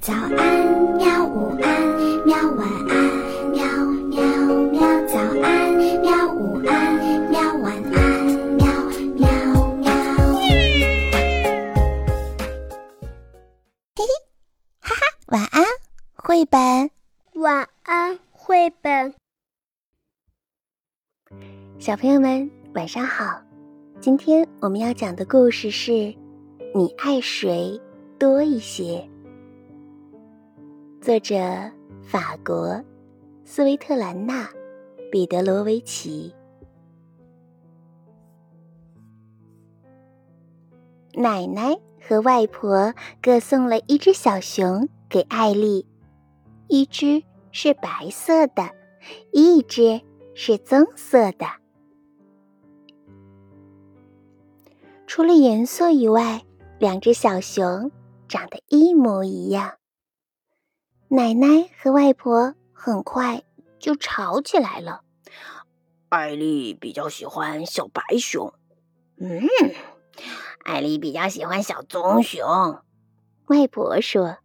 早安，喵！午安，喵！晚安，喵喵喵！早安，喵！午安，喵！晚安，喵喵喵！嘿嘿，哈哈，晚安，绘本。晚安，绘本。小朋友们，晚上好！今天我们要讲的故事是《你爱谁多一些》。作者：法国斯维特兰娜·彼得罗维奇。奶奶和外婆各送了一只小熊给艾丽，一只是白色的，一只是棕色的。除了颜色以外，两只小熊长得一模一样。奶奶和外婆很快就吵起来了。艾丽比较喜欢小白熊，嗯，艾丽比较喜欢小棕熊。外婆说：“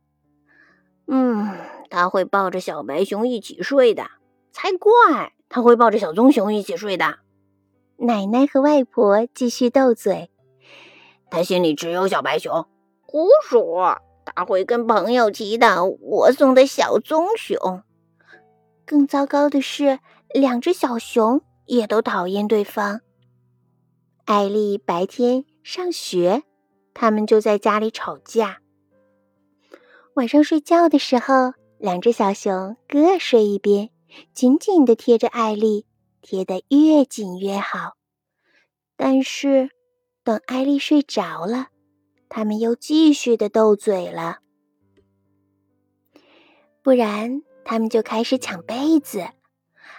嗯，她会抱着小白熊一起睡的，才怪！她会抱着小棕熊一起睡的。”奶奶和外婆继续斗嘴。她心里只有小白熊，胡说。他会跟朋友提的我送的小棕熊。更糟糕的是，两只小熊也都讨厌对方。艾丽白天上学，他们就在家里吵架。晚上睡觉的时候，两只小熊各睡一边，紧紧的贴着艾丽，贴得越紧越好。但是，等艾丽睡着了。他们又继续的斗嘴了，不然他们就开始抢被子。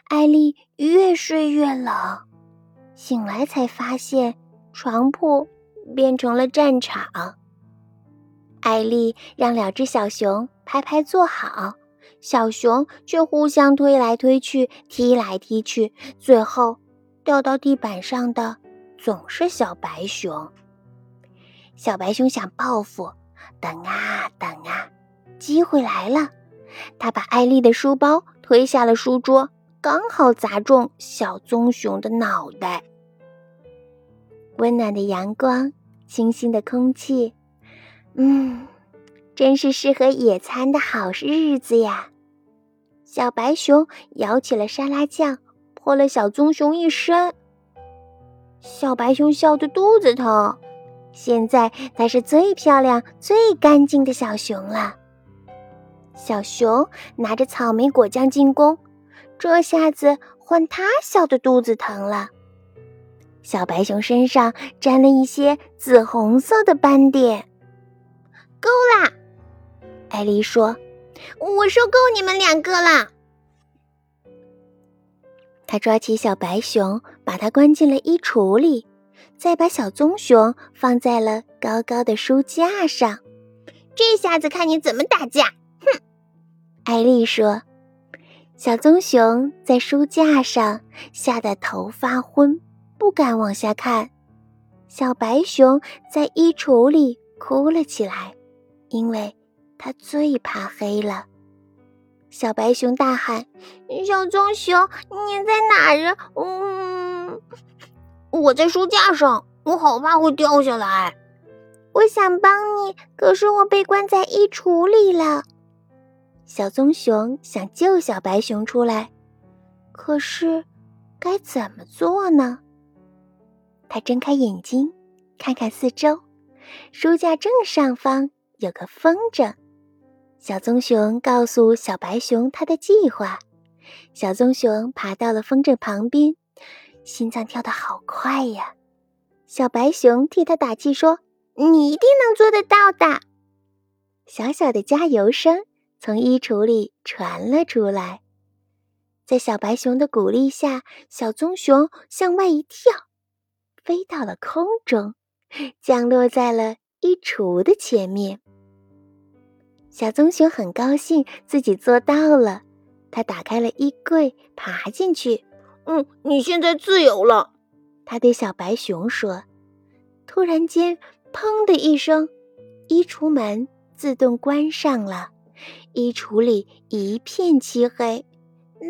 艾丽越睡越冷，醒来才发现床铺变成了战场。艾丽让两只小熊排排坐好，小熊却互相推来推去，踢来踢去，最后掉到地板上的总是小白熊。小白熊想报复，等啊等啊，机会来了！他把艾丽的书包推下了书桌，刚好砸中小棕熊的脑袋。温暖的阳光，清新的空气，嗯，真是适合野餐的好日子呀！小白熊舀起了沙拉酱，泼了小棕熊一身。小白熊笑得肚子疼。现在它是最漂亮、最干净的小熊了。小熊拿着草莓果酱进宫，这下子换它笑得肚子疼了。小白熊身上沾了一些紫红色的斑点。够啦！艾丽说：“我受够你们两个了。”他抓起小白熊，把它关进了衣橱里。再把小棕熊放在了高高的书架上，这下子看你怎么打架！哼，艾丽说。小棕熊在书架上吓得头发昏，不敢往下看。小白熊在衣橱里哭了起来，因为它最怕黑了。小白熊大喊：“小棕熊，你在哪儿啊？”嗯。我在书架上，我好怕会掉下来。我想帮你，可是我被关在衣橱里了。小棕熊想救小白熊出来，可是该怎么做呢？他睁开眼睛，看看四周，书架正上方有个风筝。小棕熊告诉小白熊他的计划。小棕熊爬到了风筝旁边。心脏跳得好快呀！小白熊替他打气说：“你一定能做得到的。”小小的加油声从衣橱里传了出来。在小白熊的鼓励下，小棕熊向外一跳，飞到了空中，降落在了衣橱的前面。小棕熊很高兴自己做到了，他打开了衣柜，爬进去。嗯，你现在自由了，他对小白熊说。突然间，砰的一声，衣橱门自动关上了，衣橱里一片漆黑。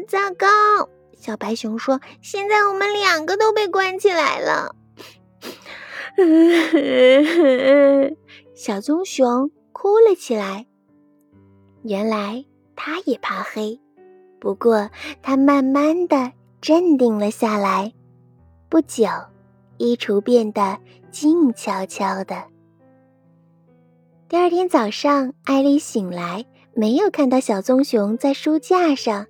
糟糕！小白熊说：“现在我们两个都被关起来了。”小棕熊哭了起来。原来它也怕黑，不过它慢慢的镇定了下来。不久，衣橱变得静悄悄的。第二天早上，艾丽醒来，没有看到小棕熊在书架上。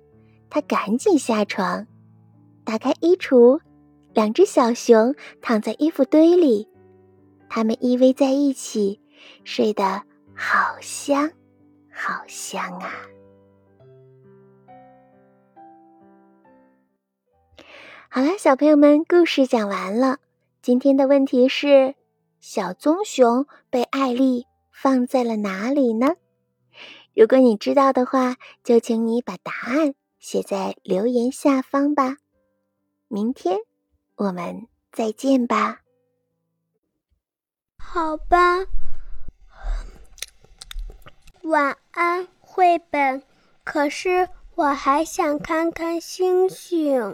她赶紧下床，打开衣橱，两只小熊躺在衣服堆里，它们依偎在一起，睡得好香，好香啊！好了，小朋友们，故事讲完了。今天的问题是：小棕熊被艾丽放在了哪里呢？如果你知道的话，就请你把答案写在留言下方吧。明天我们再见吧。好吧，晚安，绘本。可是我还想看看星星。